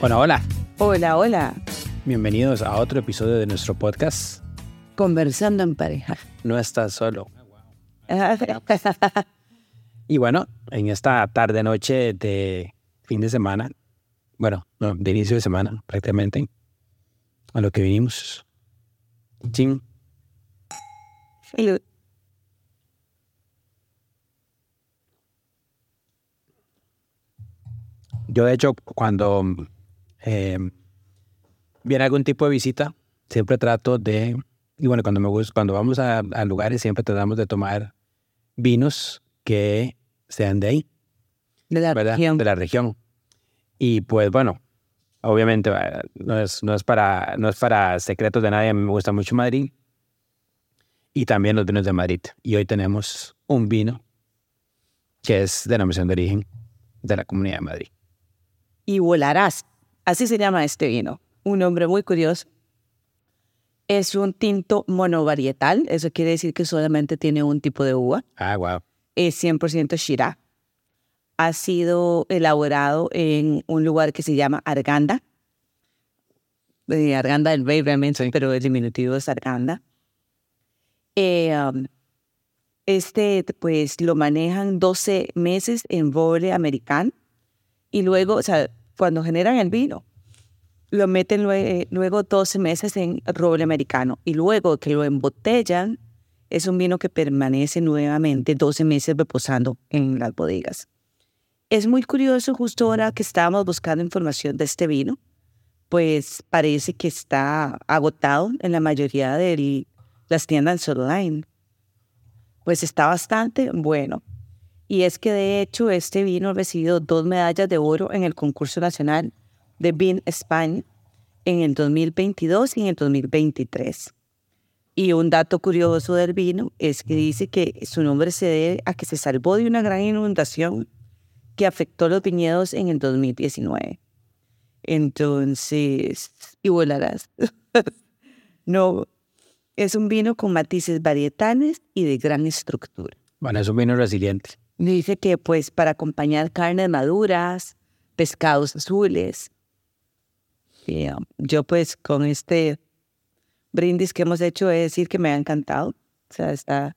Bueno, hola, Hola, hola. bienvenidos a otro episodio de nuestro podcast. Conversando en pareja. No estás solo. Y bueno, en esta tarde noche de fin de semana, bueno, no, de inicio de semana prácticamente, a lo que vinimos. Chin. Salud. Yo de hecho cuando eh, viene algún tipo de visita, siempre trato de, y bueno, cuando me gusta, cuando vamos a, a lugares siempre tratamos de tomar vinos que sean de ahí. De la ¿verdad? región. De la región. Y pues bueno, obviamente eh, no es, no es, para, no es para secretos de nadie, a mí me gusta mucho Madrid y también los vinos de Madrid. Y hoy tenemos un vino que es denominación de origen de la Comunidad de Madrid. y volarás. Así se llama este vino. Un nombre muy curioso. Es un tinto monovarietal, eso quiere decir que solamente tiene un tipo de uva. Ah, wow. Es 100% Shiraz. Ha sido elaborado en un lugar que se llama Arganda. Eh, Arganda del Rey realmente, Sí. pero el diminutivo es Arganda. Eh, um, este, pues, lo manejan 12 meses en roble americano y luego, o sea, cuando generan el vino, lo meten lue- luego 12 meses en roble americano y luego que lo embotellan, es un vino que permanece nuevamente 12 meses reposando en las bodegas. Es muy curioso, justo ahora que estábamos buscando información de este vino, pues parece que está agotado en la mayoría de las tiendas online. Pues está bastante bueno. Y es que de hecho este vino ha recibido dos medallas de oro en el concurso nacional de Vin España en el 2022 y en el 2023. Y un dato curioso del vino es que dice que su nombre se debe a que se salvó de una gran inundación que afectó los viñedos en el 2019. Entonces, y volarás. no, es un vino con matices varietales y de gran estructura. Bueno, es un vino resiliente. Dice que pues para acompañar carnes maduras, pescados azules. Y, um, yo pues con este brindis que hemos hecho he de decir que me ha encantado. O sea, está,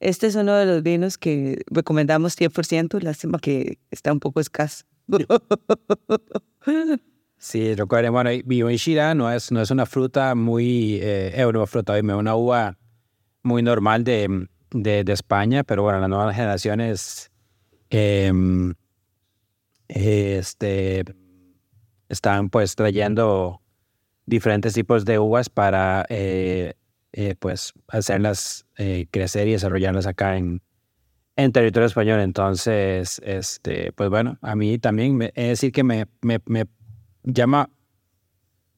este es uno de los vinos que recomendamos 100%, lástima que está un poco escaso. Sí, recuerden, bueno, Shiraz no es, no es una fruta muy, eh, una fruta, una uva muy normal de, de, de España, pero bueno, las nuevas generaciones em, este, están pues trayendo diferentes tipos de uvas para eh, eh, pues hacerlas eh, crecer y desarrollarlas acá en, en territorio español. Entonces, este, pues bueno, a mí también me, es decir que me, me, me llama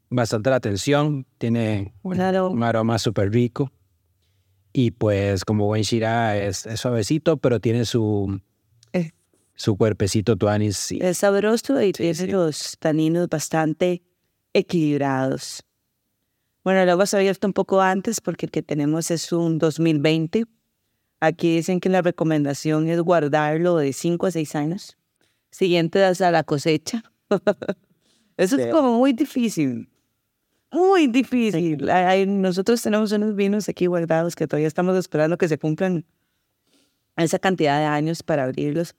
bastante la atención. Tiene Claro. un aroma súper rico. Y pues como buen Shiraz es, es suavecito, pero tiene su, Eh. su cuerpecito tuanis. sí. Es sabroso y tiene sí. los taninos bastante equilibrados. Bueno, lo hemos abierto un poco antes porque el que tenemos es un 2020. Aquí dicen que la recomendación es guardarlo de 5 a 6 años, siguiente hasta la cosecha. Eso es como muy difícil. Muy difícil. Nosotros tenemos unos vinos aquí guardados que todavía estamos esperando que se cumplan esa cantidad de años para abrirlos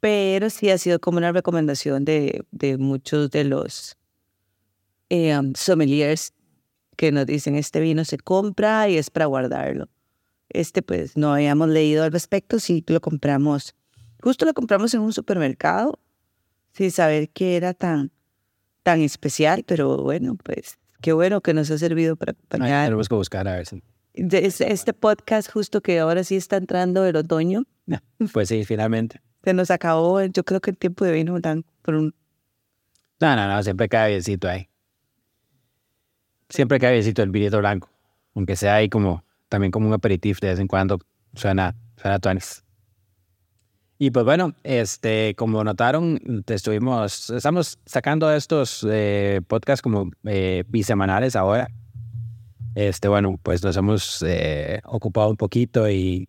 pero sí ha sido como una recomendación de, de muchos de los eh, um, sommeliers que nos dicen este vino se compra y es para guardarlo. Este pues no habíamos leído al respecto, sí lo compramos, justo lo compramos en un supermercado sin saber que era tan, tan especial, pero bueno, pues qué bueno que nos ha servido para Ay, acompañar tenemos que buscar a ver si. Este podcast justo que ahora sí está entrando el otoño. Pues sí, finalmente. Se nos acabó, yo creo que el tiempo de vino blanco. Por un... No, no, no, siempre cae biencito ahí. Siempre cae biencito el vinito blanco. Aunque sea ahí como, también como un aperitivo de vez en cuando. Suena, suena tuanis. Y pues bueno, este, como notaron, estuvimos, estamos sacando estos eh, podcasts como eh, bisemanales ahora. Este, bueno, pues nos hemos eh, ocupado un poquito y,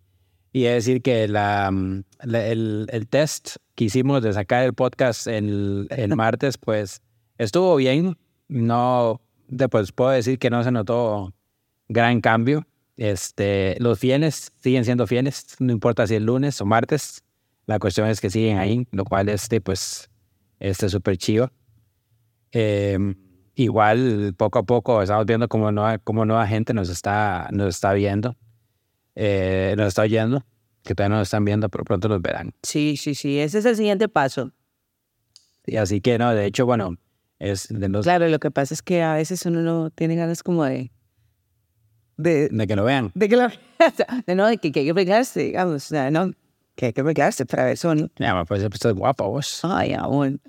y es decir que la, mm, el, el, test que hicimos de sacar el podcast el, el martes, pues estuvo bien. No, pues puedo decir que no se notó gran cambio. Este, los fieles siguen siendo fieles, no importa si es lunes o martes. La cuestión es que siguen ahí, lo cual este, pues, este súper chido. Em, igual, poco a poco, estamos viendo cómo nueva, cómo nueva gente nos está, nos está viendo, eh, nos está oyendo, que todavía no nos están viendo, pero pronto nos verán. Sí, sí, sí, ese es el siguiente paso. Y así que, no, de hecho, bueno, es de los... Claro, lo que pasa es que a veces uno no tiene ganas como de... De, de que lo vean. De que lo de no, de que, que hay que pegarse, digamos, no, que hay que pegarse para eso, ¿no? Ya, pues estás guapo vos. Ay, aún.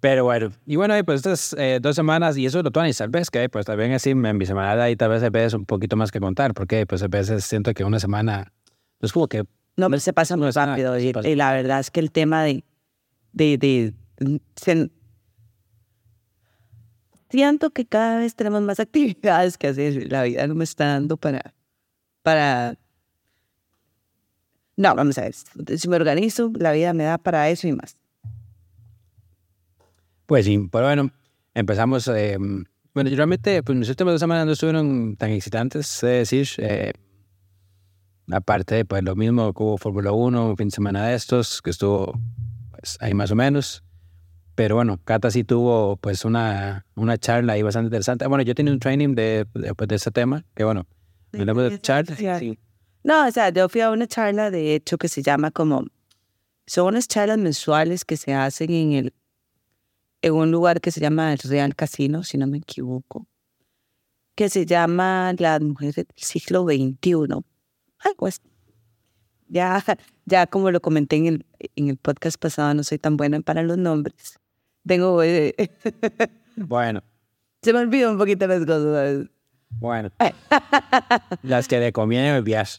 Pero bueno, y bueno, pues estas eh, dos semanas, y eso es lo tuanis, tal vez que pues también así en mi semana ahí tal vez a veces un poquito más que contar, porque pues a veces siento que una semana, pues como que... No, pero se pasa muy rápido, y, y, la verdad es que el tema de... de, de se, siento que cada vez tenemos más actividades que hacer, la vida no me está dando para... para no, vamos a ver, si me organizo, la vida me da para eso y más. Pues sí, pero bueno, empezamos. Eh, bueno, realmente, pues mis últimas dos semanas no estuvieron tan excitantes, es decir. Eh, aparte pues, lo mismo que hubo Fórmula 1, un fin de semana de estos, que estuvo pues, ahí más o menos. Pero bueno, Cata sí tuvo pues una, una charla ahí bastante interesante. Bueno, yo tenía un training de, de, pues, de ese tema, que bueno, hablamos de charla. Sí. No, o sea, yo fui a una charla, de hecho, que se llama como... Son unas charlas mensuales que se hacen en el en un lugar que se llama el Real Casino, si no me equivoco, que se llama Las Mujeres del Siglo XXI. Ay, pues, ya, ya como lo comenté en el, en el podcast pasado, no soy tan buena para los nombres. Tengo... Eh, bueno. Se me olvidó un poquito las cosas. Bueno. las que le conviene viaje.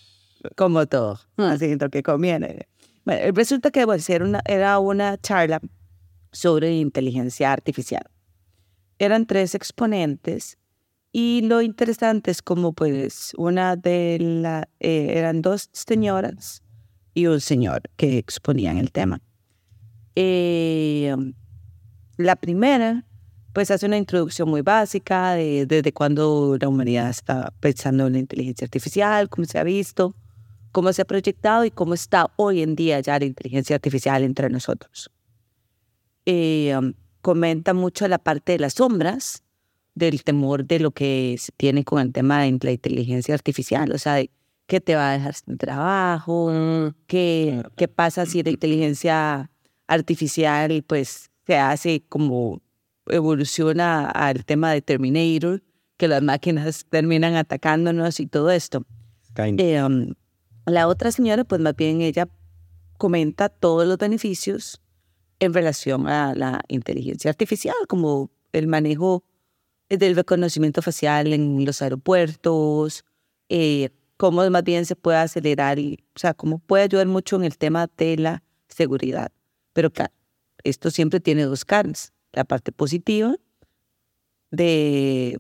Como todo. Así lo que conviene. Bueno, resulta que bueno, era, una, era una charla sobre inteligencia artificial. Eran tres exponentes y lo interesante es como pues una de las, eh, eran dos señoras y un señor que exponían el tema. Eh, la primera pues hace una introducción muy básica de desde cuando la humanidad está pensando en la inteligencia artificial, cómo se ha visto, cómo se ha proyectado y cómo está hoy en día ya la inteligencia artificial entre nosotros. Eh, um, comenta mucho la parte de las sombras, del temor de lo que se tiene con el tema de la inteligencia artificial, o sea, de qué te va a dejar sin trabajo, qué, qué pasa si la inteligencia artificial pues se hace como evoluciona al tema de Terminator, que las máquinas terminan atacándonos y todo esto. Eh, um, la otra señora, pues más bien ella comenta todos los beneficios en relación a la inteligencia artificial, como el manejo del reconocimiento facial en los aeropuertos, eh, cómo más bien se puede acelerar y, o sea, cómo puede ayudar mucho en el tema de la seguridad. Pero claro, esto siempre tiene dos caras. La parte positiva de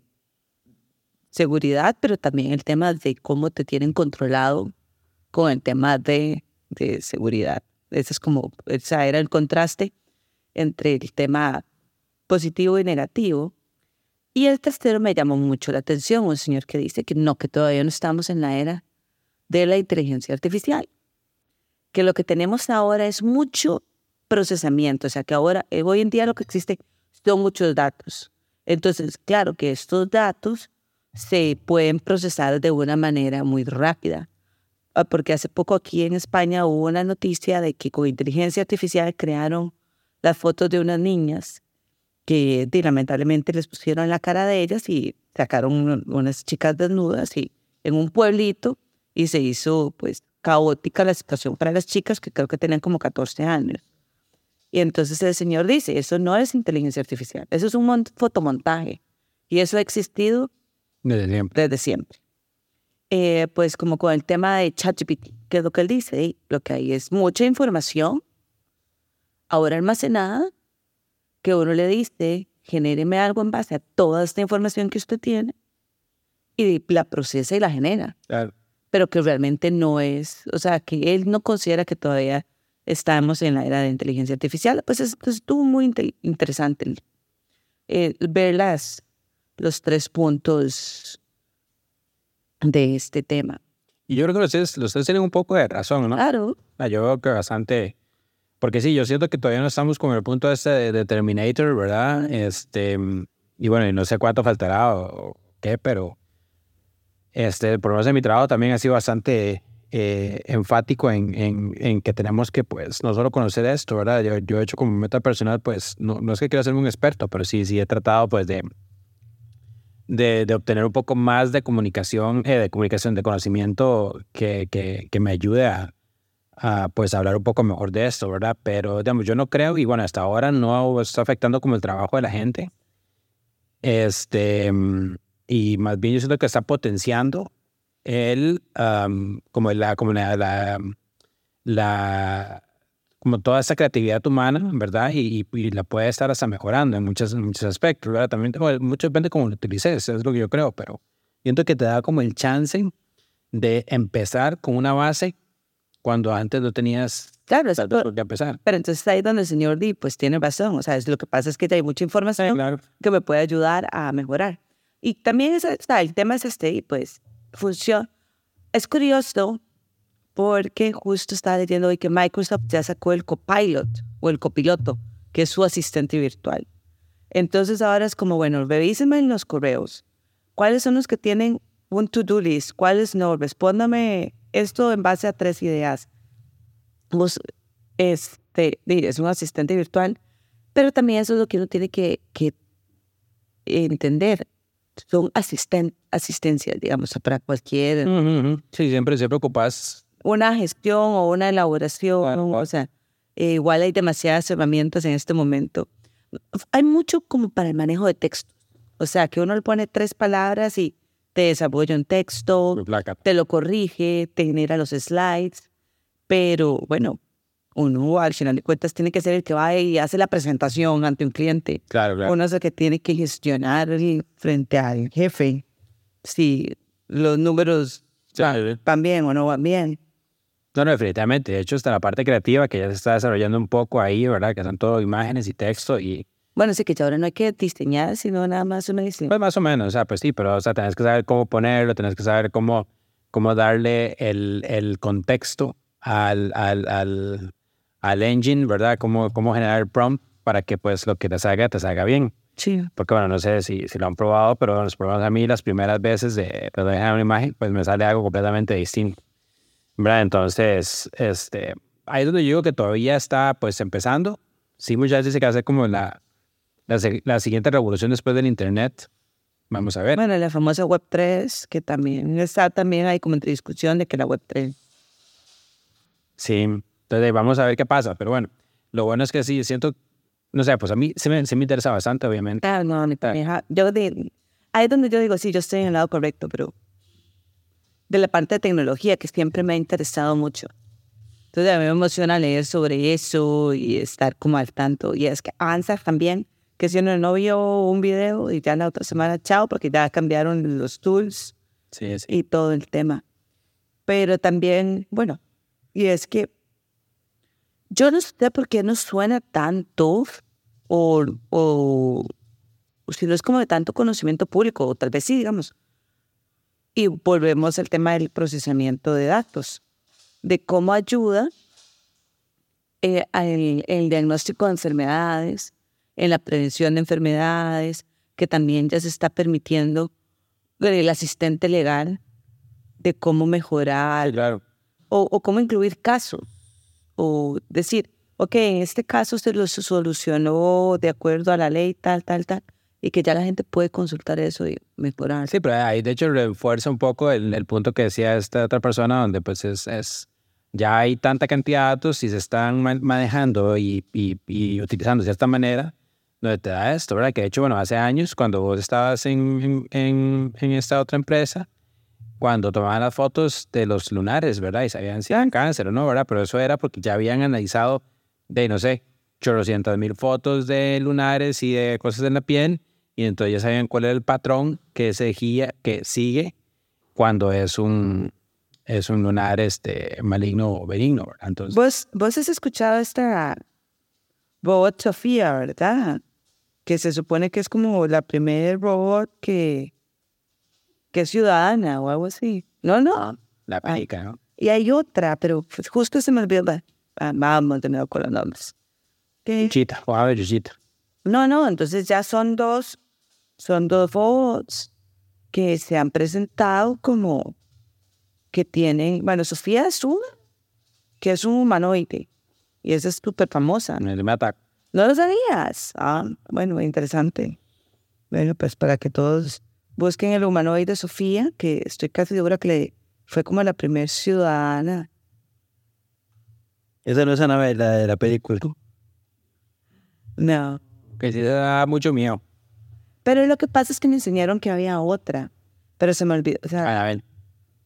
seguridad, pero también el tema de cómo te tienen controlado con el tema de, de seguridad. Ese es como, ese era el contraste entre el tema positivo y negativo. Y el tercero me llamó mucho la atención, un señor que dice que no, que todavía no estamos en la era de la inteligencia artificial, que lo que tenemos ahora es mucho procesamiento, o sea que ahora, eh, hoy en día lo que existe son muchos datos. Entonces, claro que estos datos se pueden procesar de una manera muy rápida. Ah, porque hace poco aquí en España hubo una noticia de que con inteligencia artificial crearon las fotos de unas niñas que lamentablemente les pusieron la cara de ellas y sacaron unas chicas desnudas y en un pueblito y se hizo pues caótica la situación para las chicas que creo que tenían como 14 años. Y entonces el señor dice, eso no es inteligencia artificial, eso es un fotomontaje y eso ha existido desde siempre. Desde siempre. Eh, pues como con el tema de ChatGPT, que es lo que él dice, lo que hay es mucha información ahora almacenada que uno le dice, genéreme algo en base a toda esta información que usted tiene y la procesa y la genera. Pero que realmente no es, o sea, que él no considera que todavía estamos en la era de inteligencia artificial. Pues, es, pues estuvo muy interesante eh, ver las, los tres puntos de este tema. Y yo creo que ustedes, ustedes tienen un poco de razón, ¿no? Claro. Yo creo que bastante porque sí, yo siento que todavía no estamos con el punto este de, Terminator, ¿verdad? Este, y bueno, no sé cuánto faltará o, qué, pero este, por lo menos en mi trabajo también ha sido bastante eh, enfático en, en, en, que tenemos que, pues, no solo conocer esto, ¿verdad? Yo, yo he hecho como meta personal, pues, no, no es que quiera ser un experto, pero sí, sí he tratado, pues, de, de, de obtener un poco más de comunicación, eh, de comunicación, de conocimiento que, que, que me ayude a, a pues hablar un poco mejor de esto, ¿verdad? Pero digamos, yo no creo, y bueno, hasta ahora no está afectando como el trabajo de la gente. Este, y más bien yo siento que está potenciando el, como la, como la, la, como toda esa creatividad humana, ¿verdad? Y, y, la puede estar hasta mejorando en muchos, muchos aspectos, ¿verdad? También mucho depende de cómo lo utilices, es lo que yo creo, pero siento que te da como el chance de empezar con una base cuando antes no tenías claro, es por qué empezar. Pero entonces ahí donde el señor Di pues tiene razón, o sea, es, lo que pasa es que hay mucha información que me puede ayudar a mejorar. Y también está, el tema es este, y pues funciona. Es curioso porque justo estaba diciendo hoy que Microsoft ya sacó el copilot o el copiloto, que es su asistente virtual. Entonces ahora es como, bueno, revísenme en los correos. ¿Cuáles son los que tienen un to-do list? ¿Cuáles no? Respóndame esto en base a tres ideas. Pues, este, es un asistente virtual, pero también eso es lo que uno tiene que, que entender. Son asisten asistencias, digamos, para cualquier... Sí, siempre, siempre ocupas... Una gestión o una elaboración, o sea, eh, igual hay demasiadas herramientas en este momento. Hay mucho como para el manejo de textos. O sea, que uno le pone tres palabras y te desarrolla un texto, te lo corrige, te genera los slides, pero bueno, uno al final de cuentas tiene que ser el que va y hace la presentación ante un cliente. Claro, claro. Uno es el que tiene que gestionar frente al jefe si los números van bien o no van bien. No, no, definitivamente. De hecho, está la parte creativa que ya se está desarrollando un poco ahí, ¿verdad? Que son todo imágenes y texto y bueno, sí que ahora no hay que diseñar, sino nada más una diseño. Pues más o menos, o sea, pues sí, pero o sea, tenés que saber cómo ponerlo, tenés que saber cómo, cómo darle el, el contexto al, al, al, al, engine, ¿verdad? Cómo, cómo generar el prompt para que pues lo que te salga, te salga bien. Sí. Porque bueno, no sé si, si lo han probado, pero los probamos a mí las primeras veces de, de dejar una imagen, pues me sale algo completamente distinto. ¿Verdad? Entonces, este, ahí es donde yo digo que todavía está pues empezando. Sí, muchas veces se que hacer como la, la, siguiente revolución después del Internet. Vamos a ver. Bueno, la famosa Web 3, que también está también ahí como entre discusión de que la Web 3. Sí, entonces vamos a ver qué pasa, pero bueno, lo bueno es que sí, siento, no sé, pues a mí se me, se me interesa bastante, obviamente. Ah, no, ni ah. Yo ahí es donde yo digo, sí, yo estoy en el lado correcto, pero de la parte de tecnología que siempre me ha interesado mucho. Entonces a mí me emociona leer sobre eso y estar como al tanto. Y es que avanza también que si uno no vio un video y ya la otra semana, chao, porque ya cambiaron los tools y todo el tema. Pero también, bueno, y es que yo no sé por qué no suena tanto o, o, si no es como de tanto conocimiento público, o tal vez sí, digamos. Y volvemos al tema del procesamiento de datos, de cómo ayuda eh, el diagnóstico de enfermedades, en la prevención de enfermedades, que también ya se está permitiendo el asistente legal de cómo mejorar claro. o, cómo incluir casos. O decir, ok, en este caso se lo solucionó de acuerdo a la ley, tal, tal, tal, y que ya la gente puede consultar eso y mejorar. Sí, pero ahí de hecho refuerza un poco el, el punto que decía esta otra persona, donde pues es, es ya hay tanta cantidad de datos y se están manejando y, y, y, utilizando de cierta manera, donde te da esto, ¿verdad? Que de hecho, bueno, hace años, cuando vos estabas en, en, en esta otra empresa, cuando tomaban las fotos de los lunares, ¿verdad? Y sabían si eran cáncer o no, ¿verdad? Pero eso era porque ya habían analizado de, no sé, chorrocientas mil fotos de lunares y de cosas en la piel, y entonces ya sabían cuál era el patrón que, seguía, que sigue cuando es un, es un lunar este, maligno o benigno, ¿verdad? Entonces, ¿Vos, vos has escuchado esta robot Sofía, ¿verdad? Que se supone que es como la primer robot que, que es ciudadana o algo así. No, no. la pélica, ¿no? Y hay otra, pero pues justo se me olvidó. Ah, Vamos de nuevo con los nombres. Chita, o a ver, Chita. No, no, entonces ya son dos, son dos robots que se han presentado como que tienen, bueno, Sofía es una, que es un humanoide, y esa es súper famosa. El me ataca. ¿No lo sabías? Ah, bueno, interesante. Bueno, pues para que todos busquen el humanoide Sofía, que estoy casi segura que le fue como la primer ciudadana. Esa no es Anabel, la de la película. No. Que sí da mucho miedo. Pero lo que pasa es que me enseñaron que había otra, pero se me olvidó. O sea, Anabel.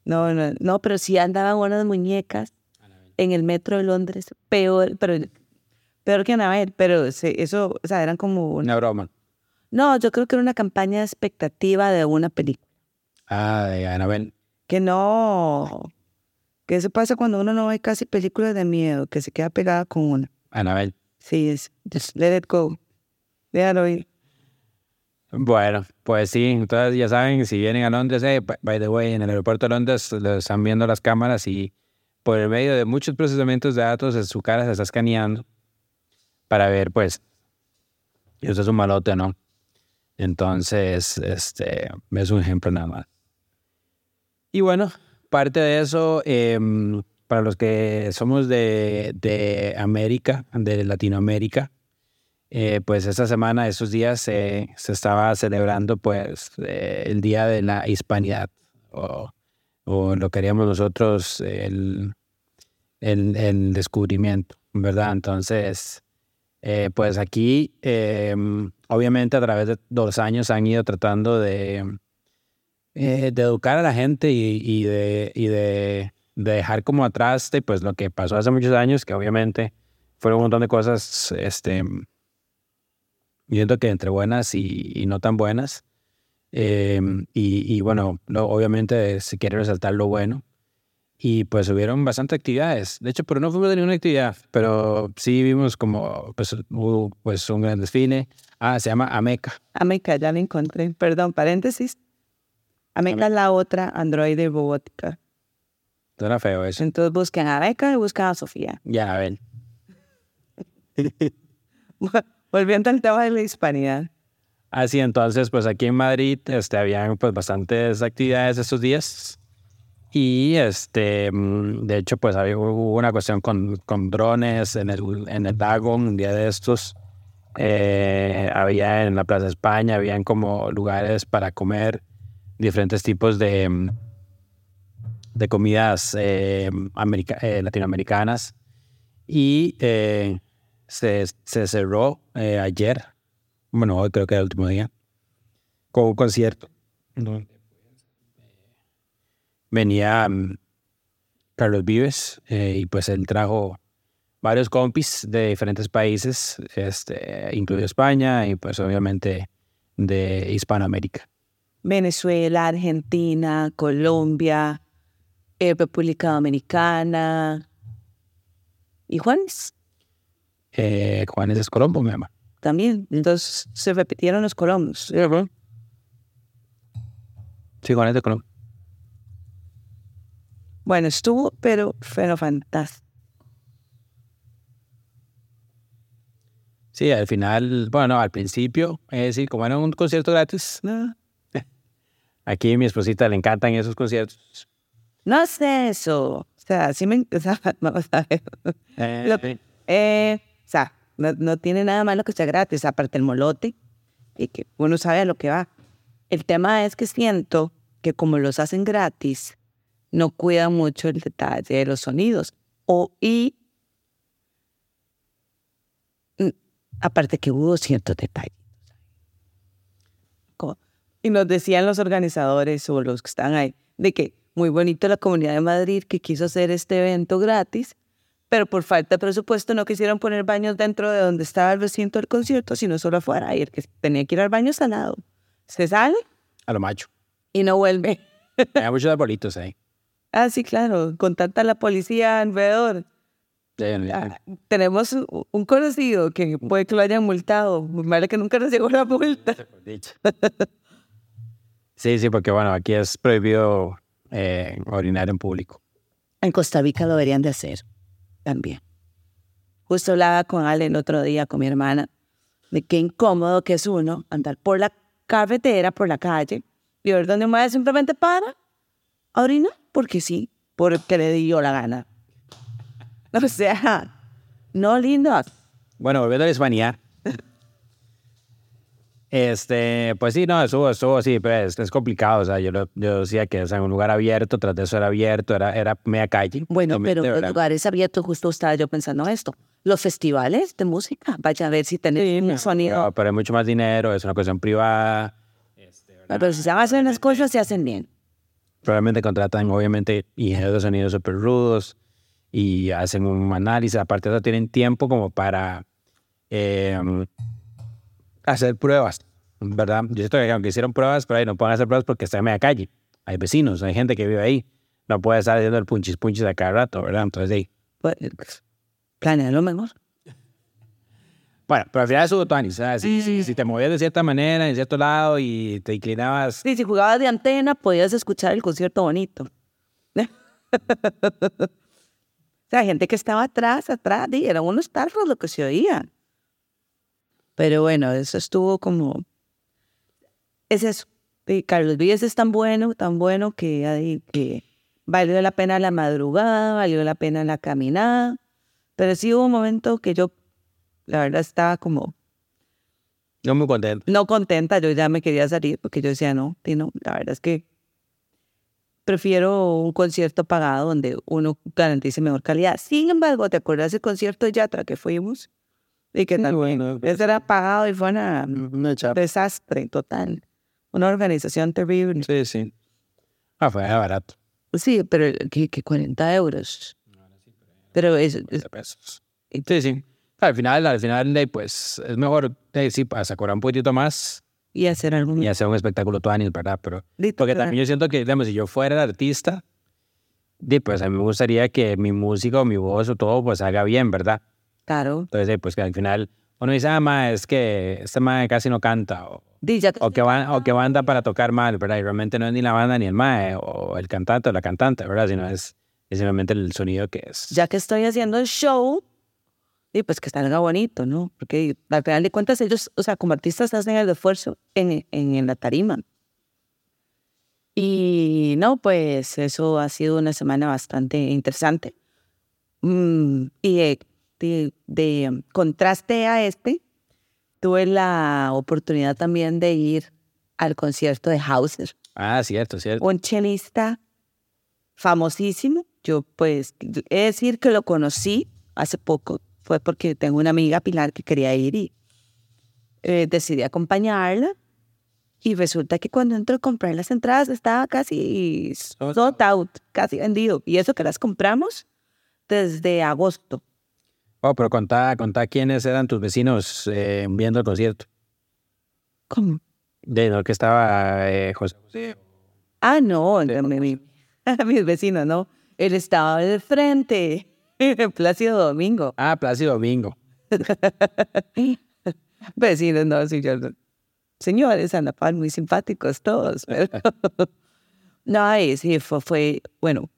no, no, no, pero sí andaban unas muñecas en el metro de Londres, peor, pero peor que Anabel, pero se- eso, o sea, eran como... una- Una broma. No, yo creo que era una campaña expectativa de una película. Ah, de Anabel. Que no... Que eso pasa cuando uno no ve casi películas de miedo, que se queda pegada con una. Anabel. Sí, es... Just let it go. Déjalo ir. Bueno, pues sí, entonces ya saben, si vienen a Londres, eh, by- the way, en el aeropuerto de Londres lo están viendo las cámaras y por el medio de muchos procesamientos de datos, su cara se está escaneando para ver, pues, usted es un malote no. Entonces, este, es un ejemplo nada más. Y bueno, parte de eso, em, para los que somos de, de América, de Latinoamérica, eh, pues esta semana, estos días, eh, se estaba celebrando pues eh, el Día de la Hispanidad, o, o lo que haríamos nosotros el, el, descubrimiento, ¿verdad? Entonces, eh, pues aquí, obviamente a través de los años han ido tratando de, de educar a la gente y, de, y de, de dejar como atrás pues lo que pasó hace muchos años, que obviamente fueron un montón de cosas, este, viendo que entre buenas y, y no tan buenas. Eh, y, y bueno, lo- obviamente se quiere resaltar lo bueno. Y pues hubieron bastante actividades. De hecho, pero no fuimos de ninguna actividad, pero sí vimos como pues, hubo, pues un gran desfile. Ah, se llama Ameca. Ameca, ya la encontré. Perdón, paréntesis. Ameca es la otra androide robótica. Suena feo eso. Entonces busquen a Ameca y busquen a Sofía. Ya, a ver. Volviendo al tema de la hispanidad. Así entonces, pues aquí en Madrid este, habían pues bastantes actividades estos días. Y este, mm, de hecho, pues había, hubo una cuestión con, con drones en el, en el lago un día de estos. Eh, había en la Plaza España, habían como lugares para comer diferentes tipos de, mm, de comidas eh, eh, latinoamericanas. Y eh, se, se cerró eh, ayer, bueno, hoy creo que era el último día, con un concierto. donde, eh, Venía mm, Carlos Vives eh, y pues él trajo varios compis de diferentes países, este, incluido España y pues obviamente de Hispanoamérica. Venezuela, Argentina, Colombia, eh, República Dominicana. ¿Y Juanes? Eh, Juanes es Colombo, mi mamá. También. Entonces se repitieron los colombos. Sí, Juanes de Colombo. Bueno, estuvo, pero fue fantástico. Sí, al final, bueno, al principio, es decir, como era un concierto gratis, no. aquí a mi esposita le encantan esos conciertos. No sé eso. O sea, sí me... O sea, vamos a ver. Eh, Lo-. Eh, O sea, no, tiene nada malo que sea gratis, aparte el molote, y que uno sabe a lo que va. El tema es que siento que como los hacen gratis, no cuidan mucho el detalle de los sonidos. O, y mm, aparte que hubo ciertos detalles. Y nos decían los organizadores o los que están ahí, de que muy bonito la Comunidad de Madrid que quiso hacer este evento gratis, pero por falta de presupuesto no quisieron poner baños dentro de donde estaba el recinto del concierto, sino solo afuera. Y el que tenía que ir al baño salado. Se sale A lo macho. y no vuelve. Hay muchos arbolitos ahí. Ah, sí, claro, con tanta la policía alrededor. Ya, ya, Ah, tenemos un- conocido que puede que lo hayan multado. Muy mal que nunca nos llegó la multa. Dicho. Sí, sí, porque bueno, aquí es prohibido eh, orinar en público. En Costa Rica lo deberían de hacer también. Justo hablaba con Ale el otro día, con mi hermana, de qué incómodo que es uno andar por la carretera, por la calle, y ver dónde un madre simplemente para a orinar, porque sí, porque le dio la gana. O sea, no lindo. Bueno, volviendo a. Este, pues sí, no, estuvo, estuvo, sí, pero es, es complicado. O sea, yo, lo- yo decía que o sea, en un lugar abierto, tras de eso era abierto, era, era media calle. Bueno, No, pero verdad. lugares abiertos, justo estaba yo pensando esto. Los festivales de música, vaya a ver si tenés un sonido. No, pero hay mucho más dinero, es una cuestión privada. Pero si se van a hacer las cosas, se hacen bien. Probablemente contratan, obviamente, ingenieros de sonido súper rudos y hacen un análisis. Aparte eso, tienen tiempo como para eh, hacer pruebas, ¿verdad? Yo siento que aunque hicieron pruebas, pero ahí no pueden hacer pruebas porque está en media calle. Hay vecinos, hay gente que vive ahí. No puede estar haciendo el punchis punchis a cada rato, ¿verdad? Entonces, ahí. Pues, planealo mejor. Bueno, pero al final estuvo Tony. O sea, si, si- si te movías de cierta manera, en cierto lado y te inclinabas Sí, si jugabas de antena, podías escuchar el concierto bonito. o sea, gente que estaba atrás, atrás, y eran unos tarros lo que se oía. Pero bueno, eso estuvo como... Es eso. Y Carlos Vives es tan bueno, tan bueno que, que valió la pena la madrugada, valió la pena la caminada. Pero sí hubo un momento que yo, la verdad, estaba como no muy contento. no contenta, yo ya me quería salir porque yo decía, no, no, la verdad es que prefiero un concierto pagado donde uno garantice mejor calidad. Sin embargo, ¿te acuerdas del concierto de Yatra que fuimos? Y que también, bueno, ese era pagado y fue una- desastre total. Una organización terrible. Sí, sí. Ah, fue barato. Sí, pero que, que 40 euros. Pero es, es- 15 pesos. Sí, sí. Al final, al final, pues, es mejor, sí, para cobrar un poquitito más y hacer algo y hacer un espectáculo tuanis, ¿verdad? Pero, porque también yo siento que, digamos, si yo fuera el artista, pues a mí me gustaría que mi música o mi voz o todo, pues, haga bien, ¿verdad? Claro. Entonces, eh, pues, que al final uno dice, ah, ma, es que este ma casi no canta, o, o que, van, o que banda para tocar mal, ¿verdad? Y realmente no es ni la banda ni el mae, o el cantante o la cantante, ¿verdad? Sino es, es simplemente el sonido que es. ya que estoy haciendo el show, y pues que salga bonito, ¿no? Porque al final de cuentas ellos, o sea, como artistas hacen el esfuerzo en, en, en la tarima. Y no, pues eso ha sido una semana bastante interesante. Mm, y de, de- de contraste a este, tuve la oportunidad también de ir al concierto de Hauser Ah, cierto, cierto. un chelista famosísimo. Yo, pues, he de decir que lo conocí hace poco. Fue porque tengo una amiga, Pilar, que quería ir y eh, decidí acompañarla. Y resulta que cuando entro a comprar las entradas estaba casi Sold sold out, casi vendido. Y eso que las compramos desde agosto. Oh, pero contá, contá quiénes eran tus vecinos eh, viendo el concierto. ¿Cómo? De lo que estaba eh, José José. Ah, no, mi- mi- mis vecinos, no. Él estaba del frente, Plácido Domingo. Ah, Plácido Domingo. Vecinos, no, sí, yo no. Señores, andaban muy simpáticos todos, pero... no, sí, fue, fue, bueno,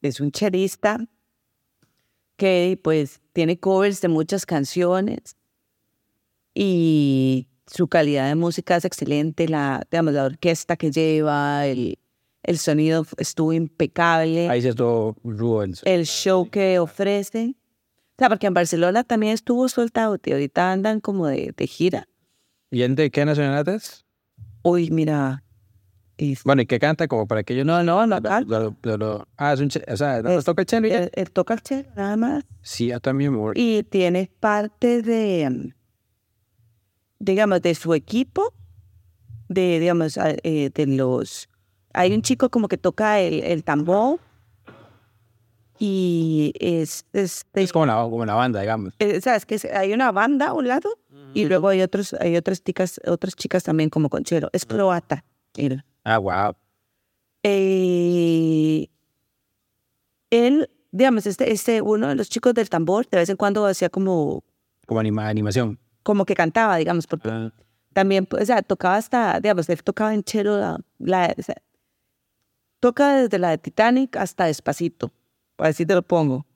es un chelista que pues tiene covers de muchas canciones y su calidad de música es excelente, la, digamos, la orquesta que lleva, el, el sonido estuvo impecable Ahí se estuvo el- el show que ofrece. O sea, porque en Barcelona también estuvo soltado, y ahorita andan como de, de gira. ¿Y en de qué nacionalidad es? Uy, mira. Y- Bueno, ¿y qué canta? Como para que yo no... no, no. Lo- lo- lo- ah, es un... O sea, ¿nos Es- toca el ya? Él, él toca el cello, nada más. Sí, también. Y tiene parte de, mm, digamos, de su equipo, de, digamos, eh, de los... Hay un chico como que toca el, el tambor y es, es, Es como la, como la banda, digamos. eh, sabes que hay una banda a un lado y luego hay otros hay otras chicas otras chicas también como con chelo es croata él Ah, wow. Eh, él digamos este este uno de los chicos del tambor de vez en cuando hacía como Como anima, animación. como que cantaba digamos porque Ah, también o sea tocaba hasta digamos él tocaba en chelo la, la- o sea, toca desde la de Titanic hasta despacito así te lo pongo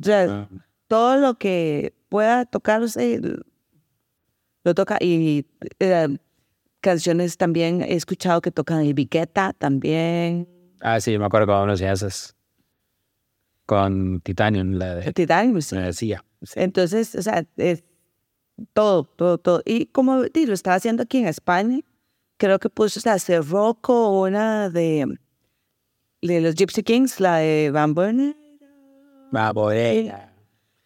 o sea ah. todo lo que pueda tocarse lo toca y eh, canciones también he escuchado que tocan el Viqueta también Ah, sí, me acuerdo cuando uno hacía esas. Con Titanium, la de... Titanic, sí. Me decía. entonces o sea es todo todo todo y como di, lo estaba haciendo aquí en España creo que puso o sea cerró con una de de los Gypsy Kings la de Van Buren Va, bodega.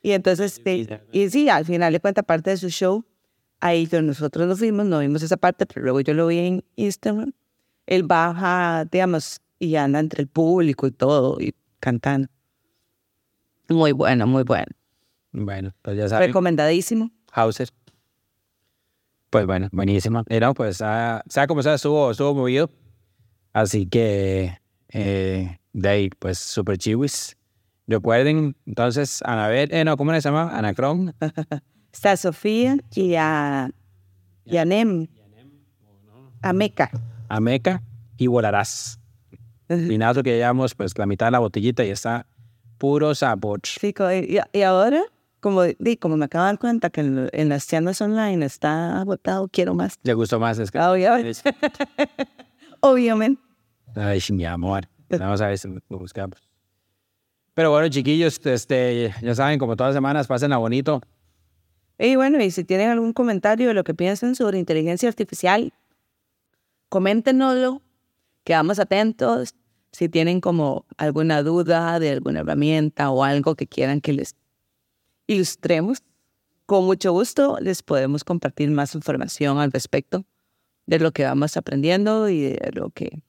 Y entonces, sí, y sí, al final de cuenta parte de su show, ahí nosotros nos fuimos, no vimos esa parte, pero luego yo lo vi en Instagram. Él baja, digamos, y anda entre el público y todo, y cantando. Muy bueno, muy bueno. Bueno, pues ya saben. Recomendadísimo. Hauser. Pues bueno, buenísimo. Y no, pues ah, sea como sea, estuvo, estuvo movido. Así que eh, de ahí, pues super chiwis. Recuerden, entonces, Anabel, eh, no, ¿cómo se llama? Anacron. Está Sofía y a, y a Nem, a Meca. Ameca y volarás. Vinazo que llevamos, pues la mitad de la botellita y está puro sabor. Sí, y, y ahora, como, di, como me acabo de dar cuenta que en, en las tiendas online está agotado, quiero más. Le gustó más. Es que, Obviamente. Obviamente. Ay, mi amor. Vamos a ver si lo buscamos. Pero bueno, chiquillos, este, ya saben, como todas las semanas, pasen a bonito. Y bueno, y si tienen algún comentario de lo que piensan sobre inteligencia artificial, coméntenoslo, quedamos atentos. Si tienen como alguna duda de alguna herramienta o algo que quieran que les ilustremos, con mucho gusto les podemos compartir más información al respecto de lo que vamos aprendiendo y de lo que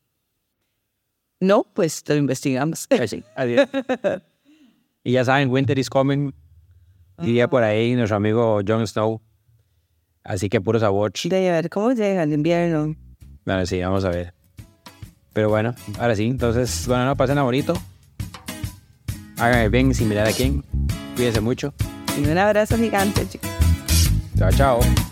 no, pues lo investigamos. Así, adiós. y ya saben, Winter is coming. Diría por ahí nuestro amigo Jon Snow. Así que puro sabor. De ver cómo llega el invierno. Bueno, sí, vamos a ver. Pero bueno, ahora sí. Entonces, bueno, no, pasen a bonito. Hagan el bien sin mirar a quién. Cuídense mucho. Y un abrazo gigante, chicos. Chao, chao.